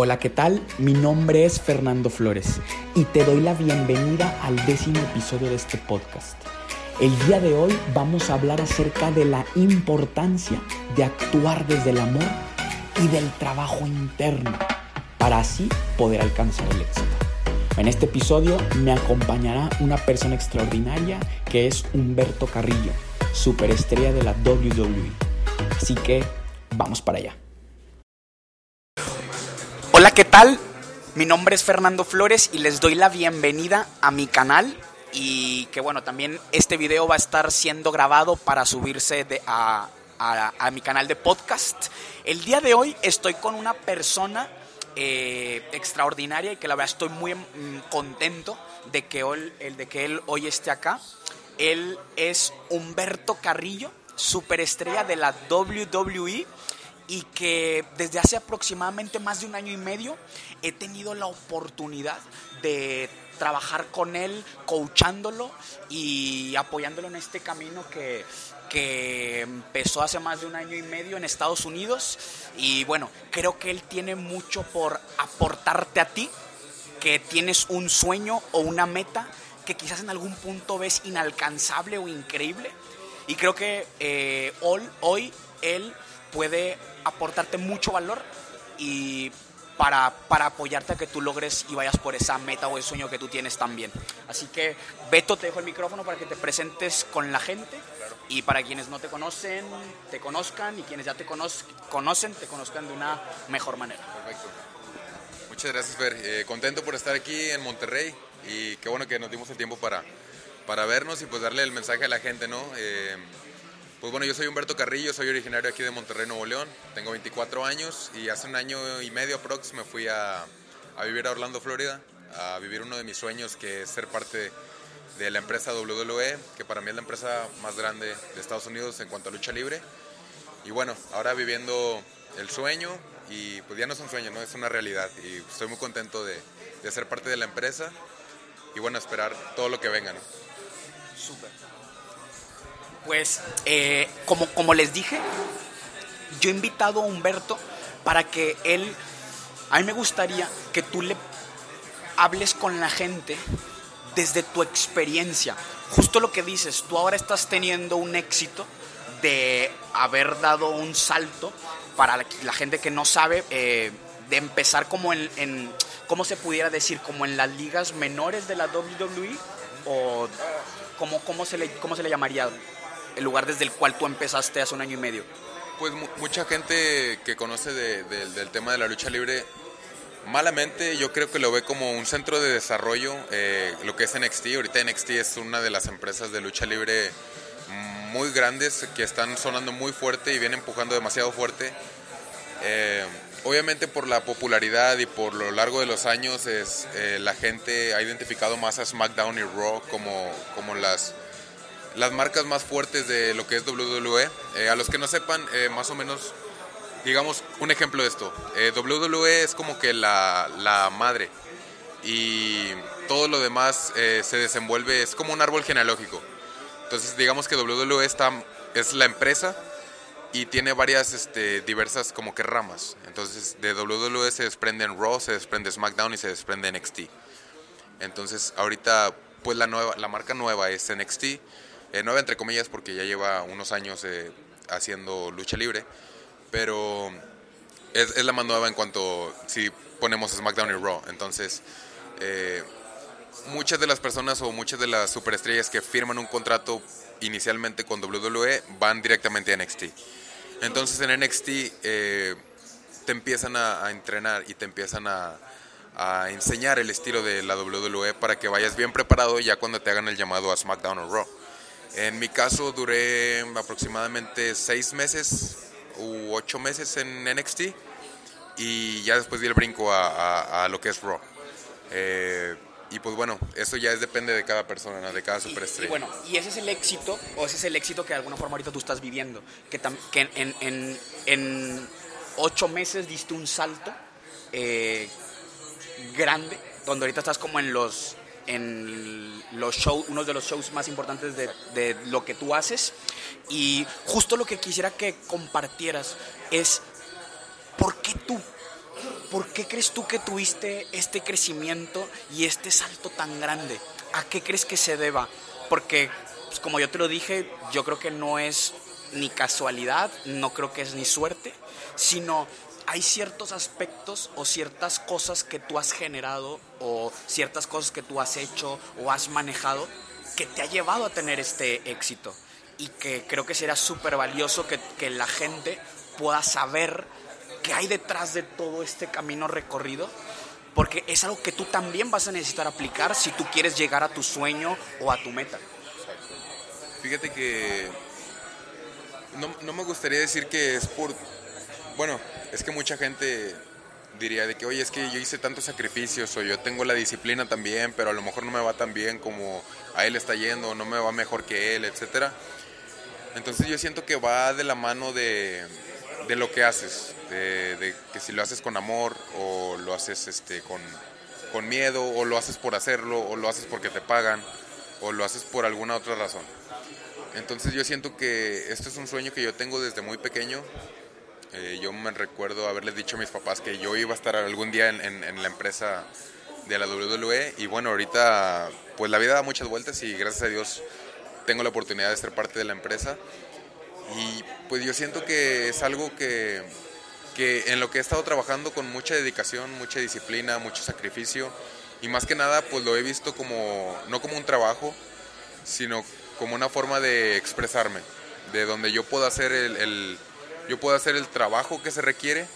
Hola, ¿qué tal? Mi nombre es Fernando Flores y te doy la bienvenida al décimo episodio de este podcast. El día de hoy vamos a hablar acerca de la importancia de actuar desde el amor y del trabajo interno para así poder alcanzar el éxito. En este episodio me acompañará una persona extraordinaria que es Humberto Carrillo, superestrella de la WWE. Así que vamos para allá. Hola, ¿qué tal? Mi nombre es Fernando Flores y les doy la bienvenida a mi canal y que bueno, también este video va a estar siendo grabado para subirse a, mi canal de podcast. El día de hoy estoy con una persona eh, extraordinaria y que la verdad estoy muy mm, contento de que, él, de que él hoy esté acá. Él es Humberto Carrillo, superestrella de la WWE y que desde hace aproximadamente más de un año y medio he tenido la oportunidad de trabajar con él, coachándolo y apoyándolo en este camino que, que empezó hace más de un año y medio en Estados Unidos. Y bueno, creo que él tiene mucho por aportarte a ti, que tienes un sueño o una meta que quizás en algún punto ves inalcanzable o increíble. Y creo que eh, hoy, hoy él puede aportarte mucho valor y para, para, apoyarte a que tú logres y vayas por esa meta o el sueño que tú tienes también. Así que, Beto, te dejo el micrófono para que te presentes con la gente y para quienes no te conocen, te conozcan y quienes ya te conocen, te conozcan de una mejor manera. Perfecto. Muchas gracias, Fer. Eh, contento por estar aquí en Monterrey y qué bueno que nos dimos el tiempo para, para vernos y pues darle el mensaje a la gente, ¿no? Eh, pues bueno, yo soy Humberto Carrillo, soy originario aquí de Monterrey, Nuevo León, tengo 24 años y hace un año y medio aprox me fui a, vivir a Orlando, Florida, a vivir uno de mis sueños que es ser parte de la empresa WWE, que para mí es la empresa más grande de Estados Unidos en cuanto a lucha libre. Y bueno, ahora viviendo el sueño y pues ya no es un sueño, ¿no? es una realidad y estoy muy contento de, de ser parte de la empresa y bueno, esperar todo lo que venga. Súper pues eh, como, como les dije, yo he invitado a Humberto para que él, a mí me gustaría que tú le hables con la gente desde tu experiencia. Justo lo que dices, tú ahora estás teniendo un éxito de haber dado un salto para la gente que no sabe, eh, de empezar como en, ¿cómo se pudiera decir? Como en las ligas menores de la WWE o como, ¿cómo, se le, cómo se le llamaría? El lugar desde el cual tú empezaste hace un año y medio? Pues mucha gente que conoce del tema de la lucha libre, malamente yo creo que lo ve como un centro de desarrollo, eh, lo que es NXT. Ahorita NXT es una de las empresas de lucha libre muy grandes que están sonando muy fuerte y vienen empujando demasiado fuerte. Eh, obviamente por la popularidad y por lo largo de los años es, eh, la gente ha identificado más a SmackDown y Raw como, como las las marcas más fuertes de lo que es WWE. Eh, a los que no sepan, eh, más o menos, digamos, un ejemplo de esto. Eh, WWE es como que la, la, madre y todo lo demás se desenvuelve, es como un árbol genealógico. Entonces, digamos que WWE está, es la empresa y tiene varias este, diversas como que ramas. Entonces, de WWE se desprenden Raw, se desprende SmackDown y se desprende NXT. Entonces, ahorita, pues la, nueva, la marca nueva es NXT eh, nueva entre comillas porque ya lleva unos años eh, haciendo lucha libre, pero es, la más nueva en cuanto si ponemos SmackDown y Raw. Entonces, eh, muchas de las personas o muchas de las superestrellas que firman un contrato inicialmente con WWE van directamente a NXT. Entonces en NXT te empiezan a, a, entrenar y te empiezan a, a enseñar el estilo de la WWE para que vayas bien preparado ya cuando te hagan el llamado a SmackDown o Raw. En mi caso duré aproximadamente seis meses u ocho meses en NXT y ya después di el brinco a, lo que es Raw. Eh, y pues bueno, eso ya es, depende de cada persona, de cada superestrella. Y, bueno, y ese es el éxito, o ese es el éxito que de alguna forma ahorita tú estás viviendo, que, que en, en, en, ocho meses diste un salto eh, grande, donde ahorita estás como en los en los shows, uno de los shows más importantes de, lo que tú haces. Y justo lo que quisiera que compartieras es por qué tú ¿por qué crees tú que tuviste este crecimiento y este salto tan grande? ¿A qué crees que se deba? Porque, pues, como yo te lo dije, yo creo que no es ni casualidad, no creo que es ni suerte, sino hay ciertos aspectos o ciertas cosas que tú has generado o ciertas cosas que tú has hecho o has manejado que te ha llevado a tener este éxito y que creo que será súper valioso que, la gente pueda saber qué hay detrás de todo este camino recorrido porque es algo que tú también vas a necesitar aplicar si tú quieres llegar a tu sueño o a tu meta. Fíjate que no, no me gustaría decir que es por... Bueno, es que mucha gente diría de que, oye, es que yo hice tantos sacrificios o yo tengo la disciplina también, pero a lo mejor no me va tan bien como a él está yendo, o no me va mejor que él, etcétera. Entonces yo siento que va de la mano de, de lo que haces, de, que si lo haces con amor o lo haces este, con, con miedo o lo haces por hacerlo o lo haces porque te pagan o lo haces por alguna otra razón. Entonces yo siento que esto es un sueño que yo tengo desde muy pequeño. Eh, yo me recuerdo haberles dicho a mis papás que yo iba a estar algún día en, la empresa de la WWE y bueno, ahorita pues la vida da muchas vueltas y gracias a Dios tengo la oportunidad de ser parte de la empresa. Y pues yo siento que es algo que, que en lo que he estado trabajando con mucha dedicación, mucha disciplina, mucho sacrificio y más que nada pues lo he visto como no como un trabajo, sino como una forma de expresarme, de donde yo puedo hacer el, el, yo puedo hacer el trabajo que se requiere,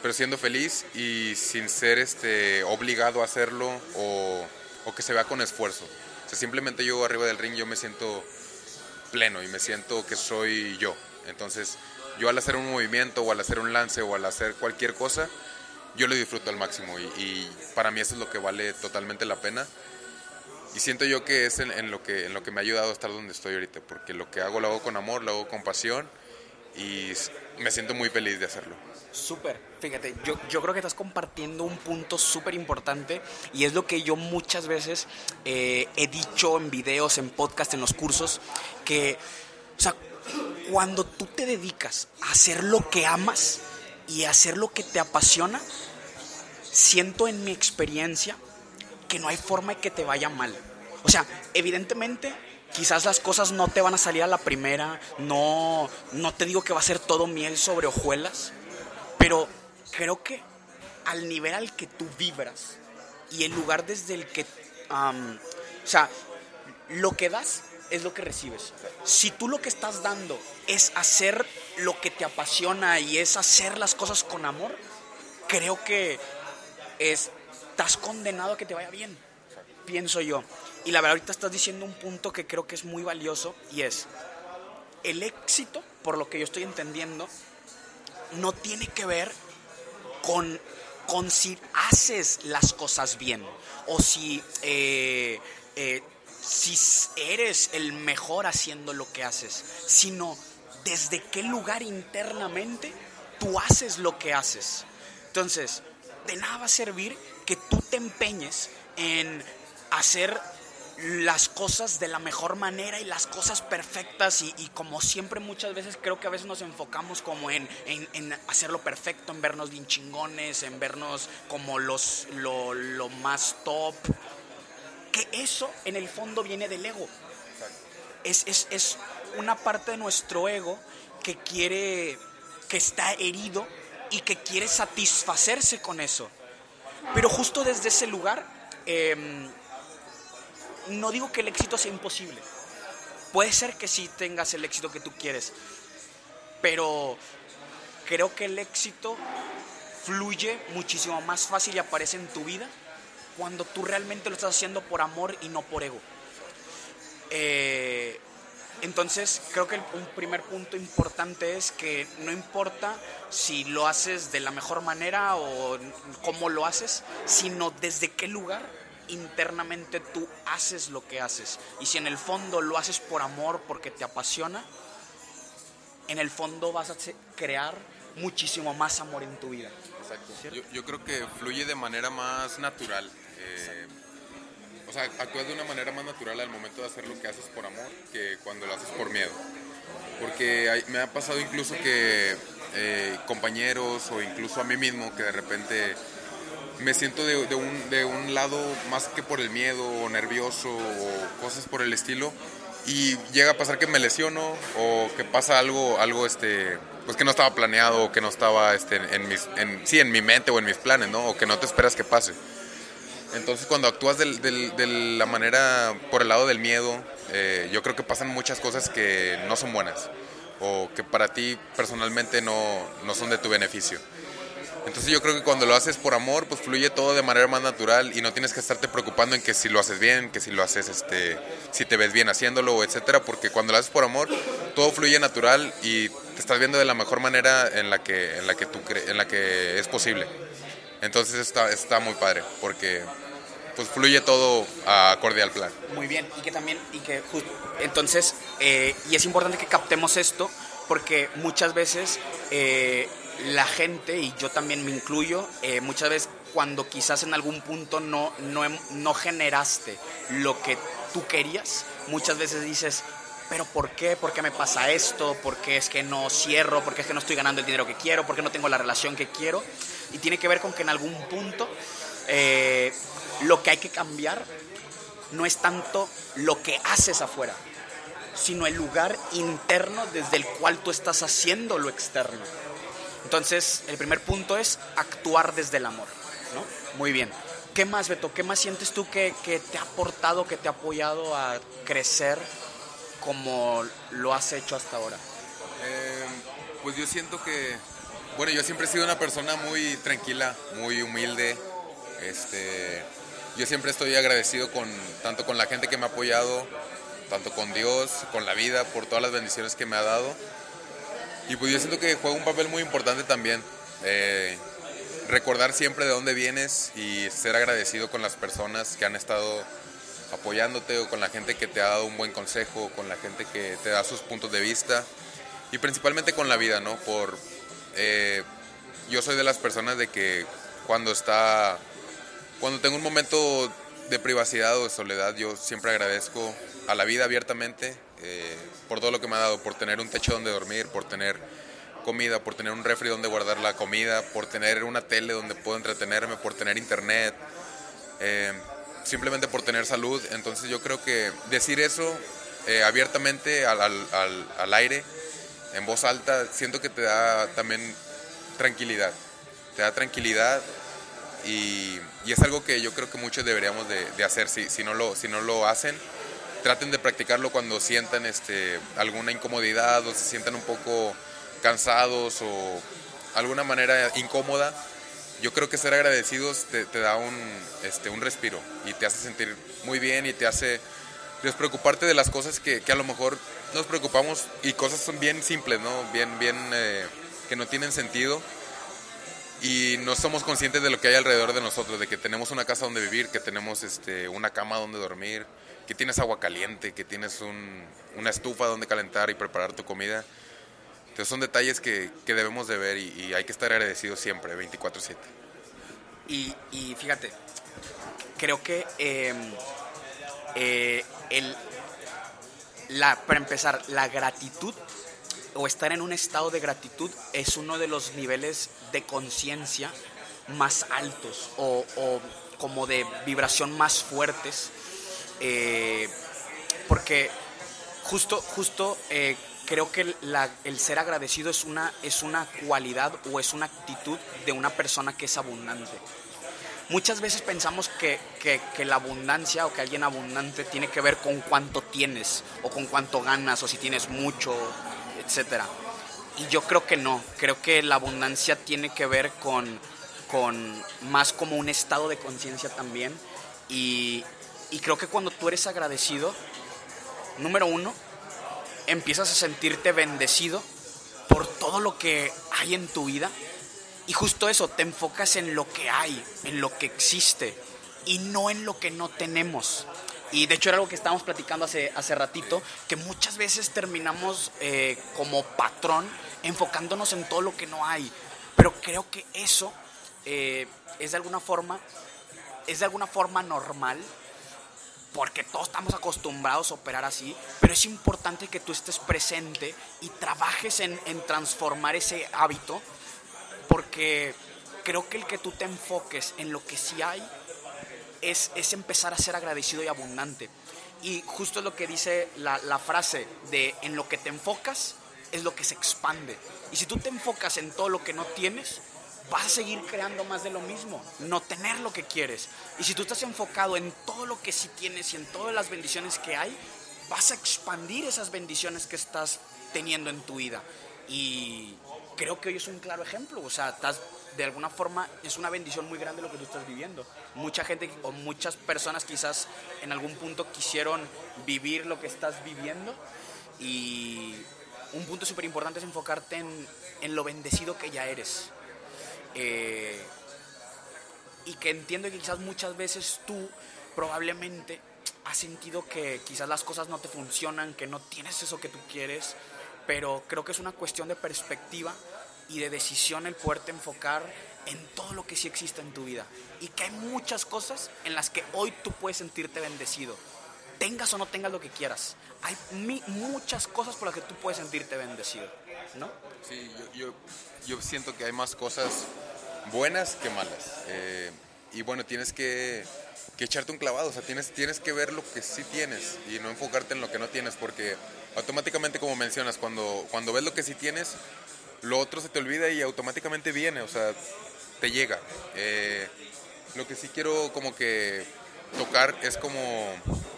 pero siendo feliz y sin ser este, obligado a hacerlo o, o que se vea con esfuerzo. O sea, simplemente yo arriba del ring yo me siento pleno y me siento que soy yo. Entonces yo al hacer un movimiento o al hacer un lance o al hacer cualquier cosa, yo lo disfruto al máximo y, y para mí eso es lo que vale totalmente la pena y siento yo que es en, en, lo que, en lo que me ha ayudado a estar donde estoy ahorita, porque lo que hago lo hago con amor, lo hago con pasión y me siento muy feliz de hacerlo. Súper, fíjate, yo, yo creo que estás compartiendo un punto súper importante y es lo que yo muchas veces eh, he dicho en videos, en podcast, en los cursos, que, o sea, cuando tú te dedicas a hacer lo que amas y a hacer lo que te apasiona, siento en mi experiencia que no hay forma de que te vaya mal. O sea, evidentemente, quizás las cosas no te van a salir a la primera, no, no te digo que va a ser todo miel sobre hojuelas, pero creo que al nivel al que tú vibras y el lugar desde el que, um, o sea, lo que das es lo que recibes. Si tú lo que estás dando es hacer lo que te apasiona y es hacer las cosas con amor, creo que es estás condenado a que te vaya bien, pienso yo. Y la verdad, ahorita estás diciendo un punto que creo que es muy valioso y es, el éxito, por lo que yo estoy entendiendo, no tiene que ver con, con si haces las cosas bien o si, eh, eh, si eres el mejor haciendo lo que haces, sino desde qué lugar internamente tú haces lo que haces. Entonces, de nada va a servir que tú te empeñes en hacer las cosas de la mejor manera y las cosas perfectas y, como siempre muchas veces creo que a veces nos enfocamos como en, en, en hacerlo perfecto, en vernos bien chingones, en vernos como los, lo, más top, que eso en el fondo viene del ego. Es, es, es una parte de nuestro ego que quiere, que está herido y que quiere satisfacerse con eso. Pero justo desde ese lugar, eh, no digo que el éxito sea imposible. Puede ser que sí tengas el éxito que tú quieres, pero creo que el éxito fluye muchísimo más fácil y aparece en tu vida cuando tú realmente lo estás haciendo por amor y no por ego. Eh, entonces, creo que un primer punto importante es que no importa si lo haces de la mejor manera o cómo lo haces, sino desde qué lugar internamente tú haces lo que haces. Y si en el fondo lo haces por amor, porque te apasiona, en el fondo vas a crear muchísimo más amor en tu vida. Exacto. Yo, yo, creo que fluye de manera más natural. Eh, o sea, actúas de una manera más natural al momento de hacer lo que haces por amor que cuando lo haces por miedo. Porque me ha pasado incluso que eh, compañeros o incluso a mí mismo que de repente me siento de, un, de un lado más que por el miedo o nervioso o cosas por el estilo y llega a pasar que me lesiono o que pasa algo, algo este, pues que no estaba planeado o que no estaba este, en, mis, en, sí, en mi mente o en mis planes, ¿no? O que no te esperas que pase. Entonces cuando actúas de, de la manera, por el lado del miedo, eh, yo creo que pasan muchas cosas que no son buenas o que para ti personalmente no, no son de tu beneficio. Entonces yo creo que cuando lo haces por amor, pues fluye todo de manera más natural y no tienes que estarte preocupando en que si lo haces bien, que si lo haces, este, si te ves bien haciéndolo, etcétera, porque cuando lo haces por amor, todo fluye natural y te estás viendo de la mejor manera en la que, en la que, tú en la que es posible. Entonces está, está muy padre, porque pues fluye todo acorde al plan. Muy bien, y que también, y que entonces, eh, y es importante que captemos esto, porque muchas veces eh, la gente, y yo también me incluyo, eh, muchas veces cuando quizás en algún punto no, no, no generaste lo que tú querías, muchas veces dices, pero ¿por qué? ¿Por qué me pasa esto? ¿Por qué es que no cierro? ¿Por qué es que no estoy ganando el dinero que quiero? ¿Por qué no tengo la relación que quiero? Y tiene que ver con que en algún punto eh, lo que hay que cambiar no es tanto lo que haces afuera, sino el lugar interno desde el cual tú estás haciendo lo externo. Entonces, el primer punto es actuar desde el amor, ¿no? Muy bien. ¿Qué más, Beto? ¿Qué más sientes tú que, te ha aportado, que te ha apoyado a crecer como lo has hecho hasta ahora? Eh, pues yo siento que, bueno, yo siempre he sido una persona muy tranquila, muy humilde. Este, yo siempre estoy agradecido con, tanto con la gente que me ha apoyado, tanto con Dios, con la vida, por todas las bendiciones que me ha dado. Y pues yo siento que juega un papel muy importante también. Eh, recordar siempre de dónde vienes y ser agradecido con las personas que han estado apoyándote o con la gente que te ha dado un buen consejo, con la gente que te da sus puntos de vista y principalmente con la vida, ¿no? Por, eh, yo soy de las personas de que cuando está, cuando tengo un momento de privacidad o de soledad, yo siempre agradezco a la vida abiertamente eh, por todo lo que me ha dado, por tener un techo donde dormir, por tener comida, por tener un refri donde guardar la comida, por tener una tele donde puedo entretenerme, por tener internet, eh, simplemente por tener salud. Entonces yo creo que decir eso eh, abiertamente al, al, al, aire, en voz alta, siento que te da también tranquilidad. Te da tranquilidad y, y es algo que yo creo que muchos deberíamos de, hacer si, si, no lo, si no lo hacen traten de practicarlo cuando sientan este, alguna incomodidad o se sientan un poco cansados o alguna manera incómoda. Yo creo que ser agradecidos te, da un, este, un respiro y te hace sentir muy bien y te hace despreocuparte de las cosas que, que a lo mejor nos preocupamos y cosas son bien simples, ¿no? Bien, bien, eh, que no tienen sentido y no somos conscientes de lo que hay alrededor de nosotros, de que tenemos una casa donde vivir, que tenemos este, una cama donde dormir, que tienes agua caliente, que tienes un, una estufa donde calentar y preparar tu comida. Entonces son detalles que, debemos de ver y, hay que estar agradecidos siempre, 24/7. Y, fíjate, creo que em, eh, el, la, para empezar, la gratitud o estar en un estado de gratitud es uno de los niveles de conciencia más altos o, como de vibración más fuertes eh, porque justo, justo eh, creo que el ser agradecido es una, es una cualidad o es una actitud de una persona que es abundante. Muchas veces pensamos que, que, la abundancia o que alguien abundante tiene que ver con cuánto tienes o con cuánto ganas o si tienes mucho, etc. Y yo creo que no, creo que la abundancia tiene que ver con, con más como un estado de conciencia también y, y creo que cuando tú eres agradecido, número uno, empiezas a sentirte bendecido por todo lo que hay en tu vida. Y justo eso, te enfocas en lo que hay, en lo que existe y no en lo que no tenemos. Y de hecho era algo que estábamos platicando hace, hace ratito, que muchas veces terminamos eh, como patrón enfocándonos en todo lo que no hay. Pero creo que eso eh, es de alguna forma, es de alguna forma normal porque todos estamos acostumbrados a operar así, pero es importante que tú estés presente y trabajes en, transformar ese hábito, porque creo que el que tú te enfoques en lo que sí hay es, es empezar a ser agradecido y abundante. Y justo lo que dice la frase de en lo que te enfocas es lo que se expande. Y si tú te enfocas en todo lo que no tienes, vas a seguir creando más de lo mismo, no tener lo que quieres. Y si tú estás enfocado en todo lo que sí tienes y en todas las bendiciones que hay, vas a expandir esas bendiciones que estás teniendo en tu vida. Y creo que hoy es un claro ejemplo, o sea, de alguna forma es una bendición muy grande lo que tú estás viviendo. Mucha gente o muchas personas quizás en algún punto quisieron vivir lo que estás viviendo y un punto súper importante es enfocarte en, en lo bendecido que ya eres. Eh, y que entiendo que quizás muchas veces tú probablemente has sentido que quizás las cosas no te funcionan, que no tienes eso que tú quieres, pero creo que es una cuestión de perspectiva y de decisión el poderte enfocar en todo lo que sí existe en tu vida y que hay muchas cosas en las que hoy tú puedes sentirte bendecido, tengas o no tengas lo que quieras. Hay muchas cosas por las que tú puedes sentirte bendecido, ¿no? Sí, yo, yo, siento que hay más cosas buenas que malas. Eh, y bueno, tienes que, que, echarte un clavado, o sea, tienes, tienes que ver lo que sí tienes y no enfocarte en lo que no tienes, porque automáticamente, como mencionas, cuando, cuando ves lo que sí tienes, lo otro se te olvida y automáticamente viene, o sea, te llega. Eh, lo que sí quiero como que tocar es como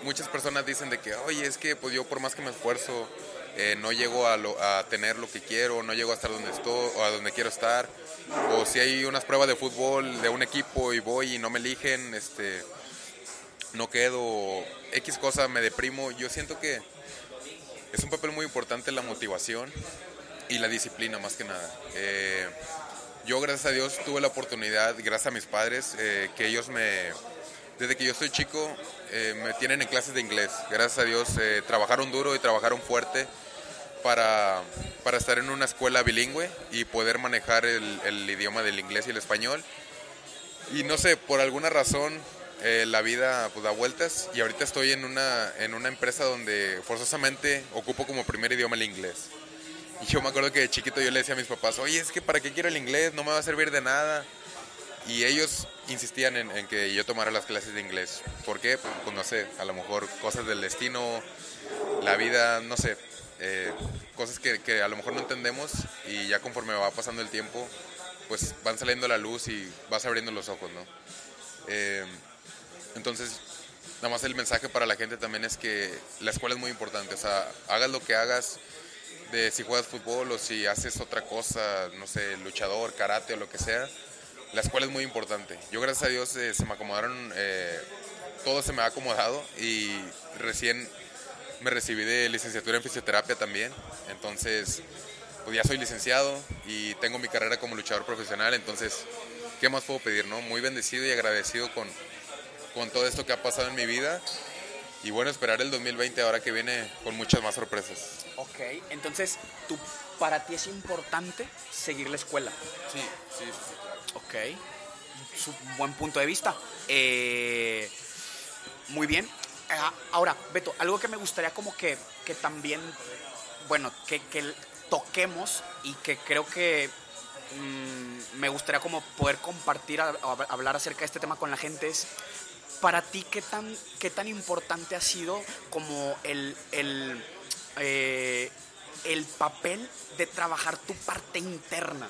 muchas personas dicen de que, oye, es que pues yo por más que me esfuerzo, eh, no llego a, tener lo que quiero, no llego a estar donde estoy o a donde quiero estar. O si hay unas pruebas de fútbol de un equipo y voy y no me eligen, este, no quedo, X cosa, me deprimo. Yo siento que es un papel muy importante la motivación y la disciplina más que nada. Eh, yo gracias a Dios tuve la oportunidad, gracias a mis padres, eh, que ellos me, desde que yo soy chico, me tienen en clases de inglés. Gracias a Dios trabajaron duro y trabajaron fuerte para, para, estar en una escuela bilingüe y poder manejar el, idioma del inglés y el español. Y no sé, por alguna razón eh, la vida pues, da vueltas y ahorita estoy en una, en una empresa donde forzosamente ocupo como primer idioma el inglés. Y yo me acuerdo que de chiquito yo le decía a mis papás, oye, es que para qué quiero el inglés, no me va a servir de nada. Y ellos insistían en, en que yo tomara las clases de inglés. ¿Por qué? Pues no sé, a lo mejor cosas del destino, la vida, no sé, eh, cosas que, que, a lo mejor no entendemos y ya conforme va pasando el tiempo, pues van saliendo a la luz y vas abriendo los ojos, ¿no? Eh, entonces, nada más el mensaje para la gente también es que la escuela es muy importante, o sea, hagas lo que hagas, de si juegas fútbol o si haces otra cosa, no sé, luchador, karate o lo que sea, la escuela es muy importante. Yo gracias a Dios eh, se me acomodaron, eh, todo se me ha acomodado y recién me recibí de licenciatura en fisioterapia también, entonces pues ya soy licenciado y tengo mi carrera como luchador profesional, entonces, ¿qué más puedo pedir? No? Muy bendecido y agradecido con, con todo esto que ha pasado en mi vida y bueno, esperar el 2020 ahora que viene con muchas más sorpresas. Ok, entonces, ¿tú, para ti es importante seguir la escuela. Sí, sí, sí, claro. Ok, es un buen punto de vista. Eh, muy bien, Ahora, Beto, algo que me gustaría como que, que también, bueno, que, que, toquemos y que creo que mmm, me gustaría como poder compartir, a, hablar acerca de este tema con la gente es, para ti, ¿qué tan, qué tan importante ha sido como el, el, eh, el papel de trabajar tu parte interna?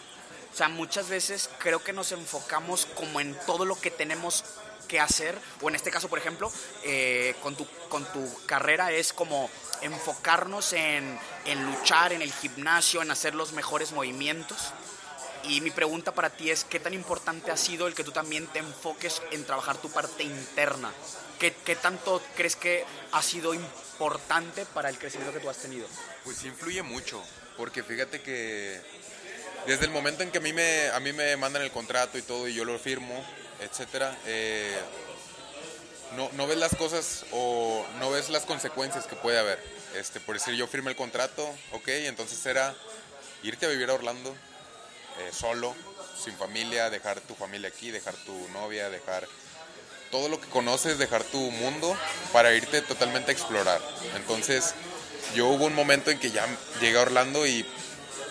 O sea, muchas veces creo que nos enfocamos como en todo lo que tenemos que hacer, o en este caso, por ejemplo, eh, con, tu, con tu carrera es como enfocarnos en, en luchar en el gimnasio, en hacer los mejores movimientos. Y mi pregunta para ti es, ¿qué tan importante ha sido el que tú también te enfoques en trabajar tu parte interna? ¿Qué, qué tanto crees que ha sido importante para el crecimiento que tú has tenido? Pues influye mucho, porque fíjate que desde el momento en que a mí me, a mí me mandan el contrato y todo y yo lo firmo, etcétera, eh, no, no, ves las cosas o no ves las consecuencias que puede haber. Este, por decir, yo firmé el contrato, ok, entonces era irte a vivir a Orlando eh, solo, sin familia, dejar tu familia aquí, dejar tu novia, dejar todo lo que conoces, dejar tu mundo para irte totalmente a explorar. Entonces, yo hubo un momento en que ya llegué a Orlando y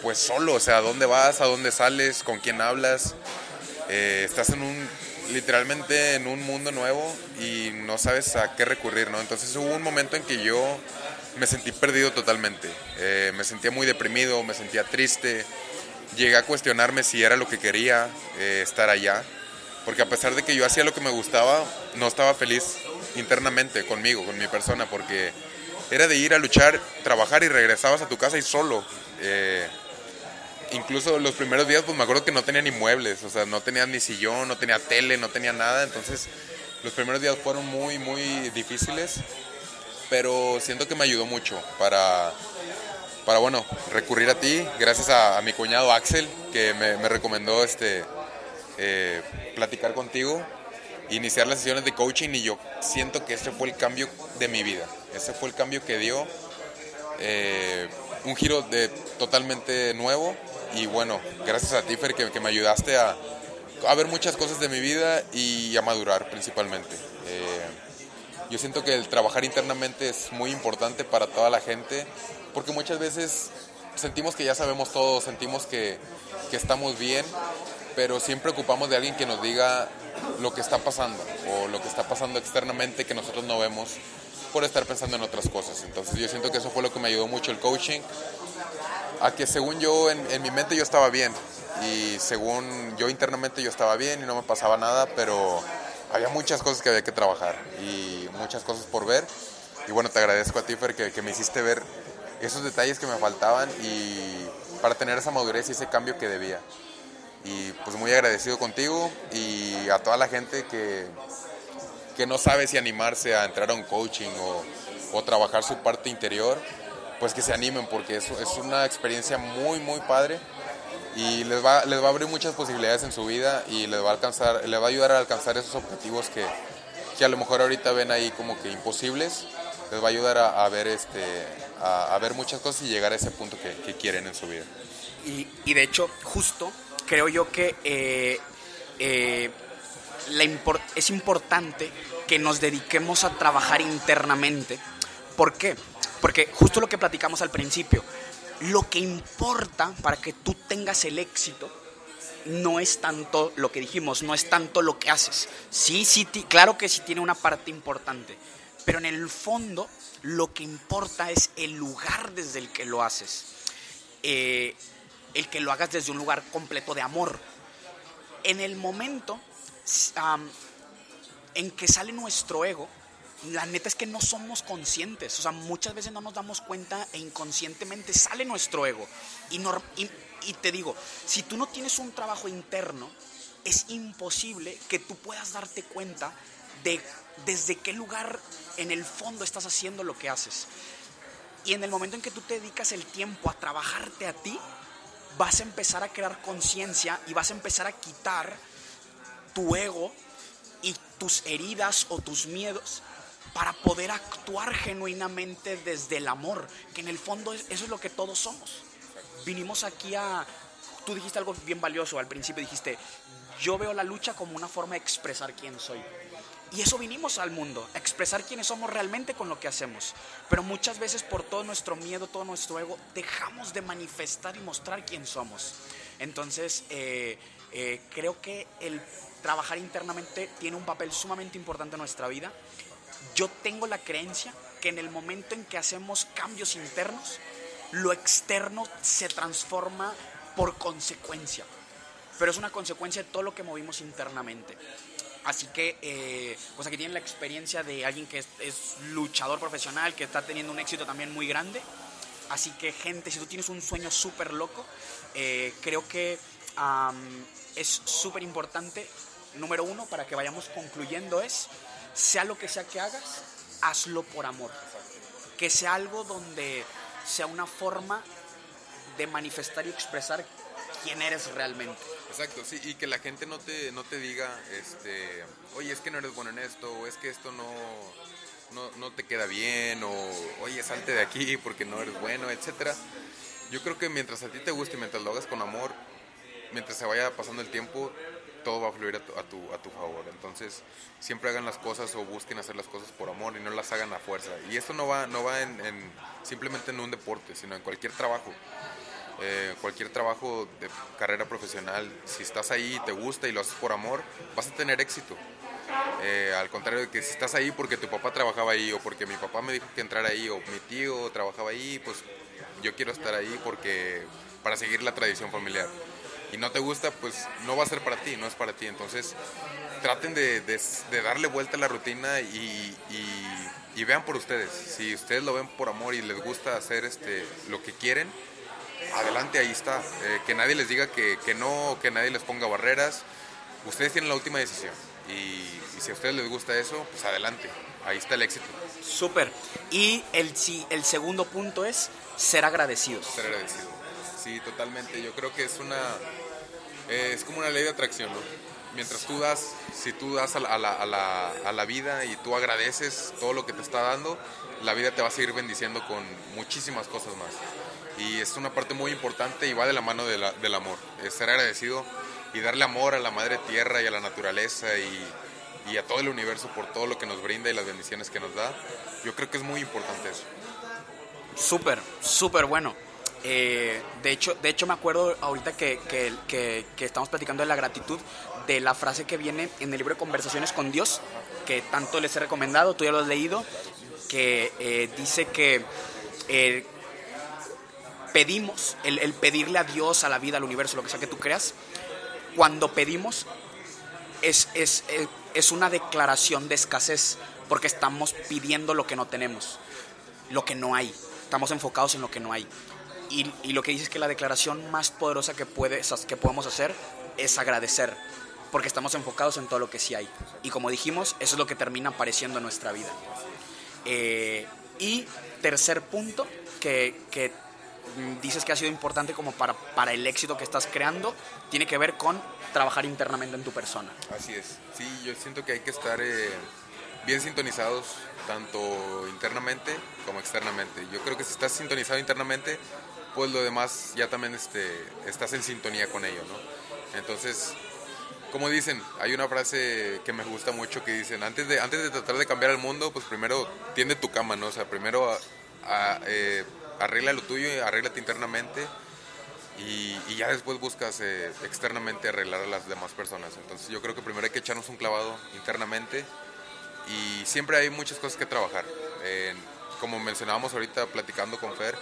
pues solo, o sea, ¿a dónde vas? ¿A dónde sales? ¿Con quién hablas? Eh, estás en un, literalmente en un mundo nuevo y no sabes a qué recurrir, ¿no? Entonces hubo un momento en que yo me sentí perdido totalmente. Eh, me sentía muy deprimido, me sentía triste. Llegué a cuestionarme si era lo que quería eh, estar allá. Porque a pesar de que yo hacía lo que me gustaba, no estaba feliz internamente conmigo, con mi persona, porque era de ir a luchar, trabajar y regresabas a tu casa y solo. Eh, incluso los primeros días, pues me acuerdo que no tenía ni muebles, o sea, no tenía ni sillón, no tenía tele, no tenía nada. Entonces, los primeros días fueron muy, muy difíciles, pero siento que me ayudó mucho para, para bueno, recurrir a ti, gracias a, mi cuñado Axel, que me, me recomendó este, eh, platicar contigo, iniciar las sesiones de coaching y yo siento que ese fue el cambio de mi vida. Ese fue el cambio que dio eh, un giro de totalmente nuevo y bueno, gracias a ti Fer que, me ayudaste a, ver muchas cosas de mi vida y a madurar principalmente. Eh, yo siento que el trabajar internamente es muy importante para toda la gente porque muchas veces sentimos que ya sabemos todo, sentimos que, que estamos bien, pero siempre ocupamos de alguien que nos diga lo que está pasando o lo que está pasando externamente que nosotros no vemos por estar pensando en otras cosas. Entonces yo siento que eso fue lo que me ayudó mucho el coaching, a que según yo en, mi mente yo estaba bien. Y según yo internamente yo estaba bien y no me pasaba nada, pero había muchas cosas que había que trabajar y muchas cosas por ver. Y bueno, te agradezco a ti, Fer, que, que me hiciste ver esos detalles que me faltaban y para tener esa madurez y ese cambio que debía. Y pues muy agradecido contigo y a toda la gente que, que no sabe si animarse a entrar a un coaching o, o trabajar su parte interior, pues que se animen porque es, es una experiencia muy, muy padre y les va, les va a abrir muchas posibilidades en su vida y les va a, alcanzar, les va a ayudar a alcanzar esos objetivos que, que a lo mejor ahorita ven ahí como que imposibles, les va a ayudar a, ver, este, a, ver muchas cosas y llegar a ese punto que, quieren en su vida. Y, de hecho, justo creo yo que eh, eh, es importante que nos dediquemos a trabajar internamente. ¿Por qué? Porque justo lo que platicamos al principio, lo que importa para que tú tengas el éxito no es tanto lo que dijimos, no es tanto lo que haces. Sí, sí, claro que sí tiene una parte importante, pero en el fondo lo que importa es el lugar desde el que lo haces. Eh, el que lo hagas desde un lugar completo de amor. En el momento en que sale nuestro ego, la neta es que no somos conscientes. O sea, muchas veces no nos damos cuenta e inconscientemente sale nuestro ego. Y, te digo, si tú no tienes un trabajo interno, es imposible que tú puedas darte cuenta de desde qué lugar en el fondo estás haciendo lo que haces. Y en el momento en que tú te dedicas el tiempo a trabajarte a ti, vas a empezar a crear conciencia y vas a empezar a quitar tu ego y tus heridas o tus miedos para poder actuar genuinamente desde el amor, que en el fondo eso es lo que todos somos. Vinimos aquí a... Tú dijiste algo bien valioso al principio, dijiste, yo veo la lucha como una forma de expresar quién soy. Y eso vinimos al mundo, a expresar quiénes somos realmente con lo que hacemos. Pero muchas veces por todo nuestro miedo, todo nuestro ego, dejamos de manifestar y mostrar quién somos. Entonces, eh, eh, creo que el trabajar internamente tiene un papel sumamente importante en nuestra vida. Yo tengo la creencia que en el momento en que hacemos cambios internos, lo externo se transforma por consecuencia. Pero es una consecuencia de todo lo que movimos internamente. Así que, eh, pues aquí tienen la experiencia de alguien que es, luchador profesional, que está teniendo un éxito también muy grande. Así que, gente, si tú tienes un sueño súper loco, eh, creo que es súper importante, número uno, para que vayamos concluyendo, es, sea lo que sea que hagas, hazlo por amor. Que sea algo donde sea una forma de manifestar y expresar quién eres realmente. Exacto, sí, y que la gente no te, no te diga, este, oye, es que no eres bueno en esto, o es que esto no, no, te queda bien, o oye, salte de aquí porque no eres bueno, etcétera. Yo creo que mientras a ti te guste, mientras lo hagas con amor, mientras se vaya pasando el tiempo, todo va a fluir a tu, a tu, a tu favor. Entonces, siempre hagan las cosas o busquen hacer las cosas por amor y no las hagan a fuerza. Y esto no va, no va en, en simplemente en un deporte, sino en cualquier trabajo. Eh, cualquier trabajo de carrera profesional, si estás ahí y te gusta y lo haces por amor, vas a tener éxito. Eh, al contrario de que si estás ahí porque tu papá trabajaba ahí o porque mi papá me dijo que entrara ahí o mi tío trabajaba ahí, pues yo quiero estar ahí porque para seguir la tradición familiar. Y no te gusta, pues no va a ser para ti, no es para ti. Entonces traten de, de, de darle vuelta a la rutina y, y, y, vean por ustedes. Si ustedes lo ven por amor y les gusta hacer este, lo que quieren, adelante, ahí está. Eh, que nadie les diga que, que, no, que nadie les ponga barreras. Ustedes tienen la última decisión. Y, y, si a ustedes les gusta eso, pues adelante. Ahí está el éxito. Súper. Y el, el segundo punto es ser agradecidos. Ser agradecido. Sí, totalmente. Yo creo que es una... Es como una ley de atracción, ¿no? Mientras tú das, si tú das a la, vida y tú agradeces todo lo que te está dando, la vida te va a seguir bendiciendo con muchísimas cosas más y es una parte muy importante y va de la mano del amor, es ser agradecido y darle amor a la madre tierra y a la naturaleza y, y, a todo el universo por todo lo que nos brinda y las bendiciones que nos da. Yo creo que es muy importante eso. Súper, súper bueno. Eh, de, hecho, de hecho, me acuerdo ahorita que, estamos platicando de la gratitud, de la frase que viene en el libro de Conversaciones con Dios, que tanto les he recomendado, tú ya lo has leído, que eh, dice que eh, pedimos, el, pedirle a Dios, a la vida, al universo, lo que sea que tú creas, cuando pedimos es una declaración de escasez, porque estamos pidiendo lo que no tenemos, lo que no hay, estamos enfocados en lo que no hay. Y, y, lo que dice es que la declaración más poderosa que, puede, que podemos hacer es agradecer, porque estamos enfocados en todo lo que sí hay. Y como dijimos, eso es lo que termina apareciendo en nuestra vida. Eh, y tercer punto, que, que dices que ha sido importante como para, para el éxito que estás creando, tiene que ver con trabajar internamente en tu persona. Así es, sí, yo siento que hay que estar eh, bien sintonizados, tanto internamente como externamente. Yo creo que si estás sintonizado internamente, pues lo demás ya también este, estás en sintonía con ello, ¿no? Entonces, como dicen, hay una frase que me gusta mucho que dicen, antes de, antes de tratar de cambiar el mundo, pues primero tiende tu cama, ¿no? O sea, primero a, a, eh, arregla lo tuyo, arréglate internamente y, y ya después buscas eh, externamente arreglar a las demás personas. Entonces yo creo que primero hay que echarnos un clavado internamente y siempre hay muchas cosas que trabajar. Eh, como mencionábamos ahorita platicando con Fer,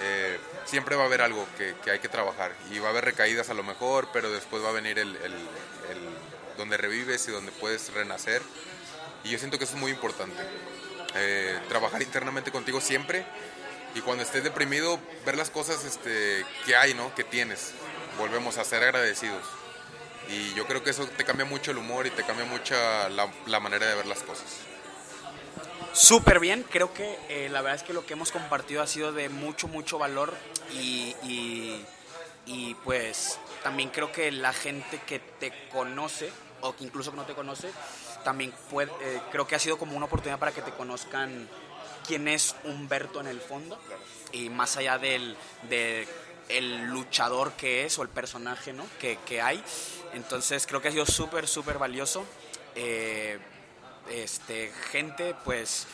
eh, siempre va a haber algo que, hay que trabajar y va a haber recaídas a lo mejor, pero después va a venir el, donde revives y donde puedes renacer. Y yo siento que eso es muy importante. Eh, trabajar internamente contigo siempre y cuando estés deprimido, ver las cosas este, que hay, ¿no? Que tienes. Volvemos a ser agradecidos. Y yo creo que eso te cambia mucho el humor y te cambia mucho la manera de ver las cosas. Súper bien, creo que eh, la verdad es que lo que hemos compartido ha sido de mucho, mucho valor y, y, pues también creo que la gente que te conoce o que incluso que no te conoce, también puede, eh, creo que ha sido como una oportunidad para que te conozcan quién es Humberto en el fondo y más allá del, de el luchador que es o el personaje ¿no? que, que hay. Entonces creo que ha sido súper, súper valioso. Eh, este, gente, pues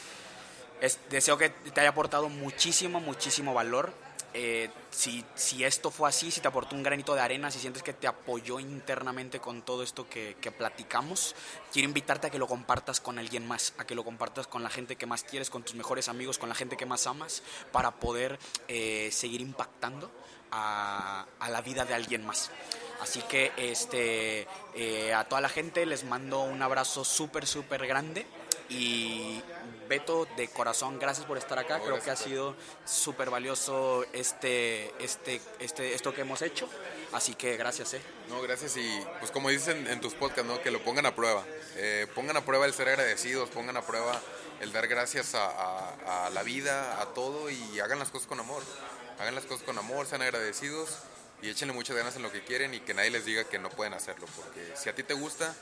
es, deseo que te haya aportado muchísimo, muchísimo valor. Eh, si, si, esto fue así, si te aportó un granito de arena, si sientes que te apoyó internamente con todo esto que, que, platicamos, quiero invitarte a que lo compartas con alguien más, a que lo compartas con la gente que más quieres, con tus mejores amigos, con la gente que más amas, para poder eh, seguir impactando a, a, la vida de alguien más. Así que este, eh, a toda la gente les mando un abrazo súper, súper grande y Beto, de corazón, gracias por estar acá. Creo que ha sido súper valioso este, este, este, esto que hemos hecho. Así que gracias, eh. No, gracias. Y pues como dicen en tus podcasts, ¿no? Que lo pongan a prueba. Eh, pongan a prueba el ser agradecidos, pongan a prueba el dar gracias a, a, a, la vida, a todo y hagan las cosas con amor. Hagan las cosas con amor, sean agradecidos y échenle muchas ganas en lo que quieren y que nadie les diga que no pueden hacerlo. Porque si a ti te gusta,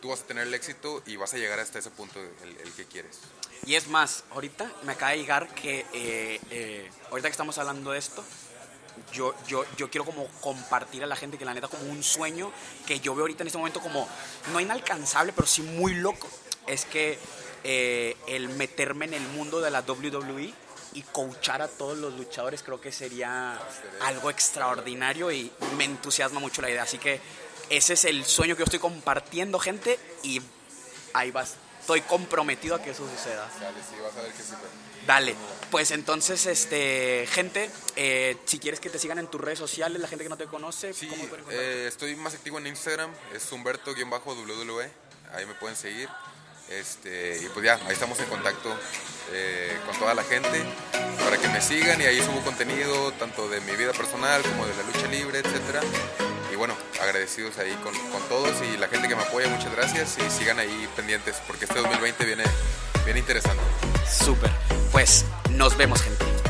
tú vas a tener el éxito y vas a llegar hasta ese punto el, el que quieres. Y es más, ahorita me acaba de llegar que, eh, eh, ahorita que estamos hablando de esto, yo, yo, yo quiero como compartir a la gente que la neta como un sueño que yo veo ahorita en este momento como no inalcanzable, pero sí muy loco, es que eh, el meterme en el mundo de la WWE y coachar a todos los luchadores creo que sería algo extraordinario y me entusiasma mucho la idea. Así que ese es el sueño que yo estoy compartiendo, gente, y ahí vas. Estoy comprometido a que eso suceda. Dale, sí, vas a ver que sí. Dale, pues entonces, este, gente, eh, si quieres que te sigan en tus redes sociales, la gente que no te conoce, Sí, ¿cómo eh, estoy más activo en Instagram, es Humberto-WWE, ahí me pueden seguir. Este, y pues ya, ahí estamos en contacto eh, con toda la gente para que me sigan y ahí subo contenido tanto de mi vida personal como de la lucha libre, etcétera. Y bueno, agradecidos ahí con, con todos y la gente que me apoya, muchas gracias y sigan ahí pendientes porque este 2020 viene, viene interesante. Súper. Pues nos vemos, gente.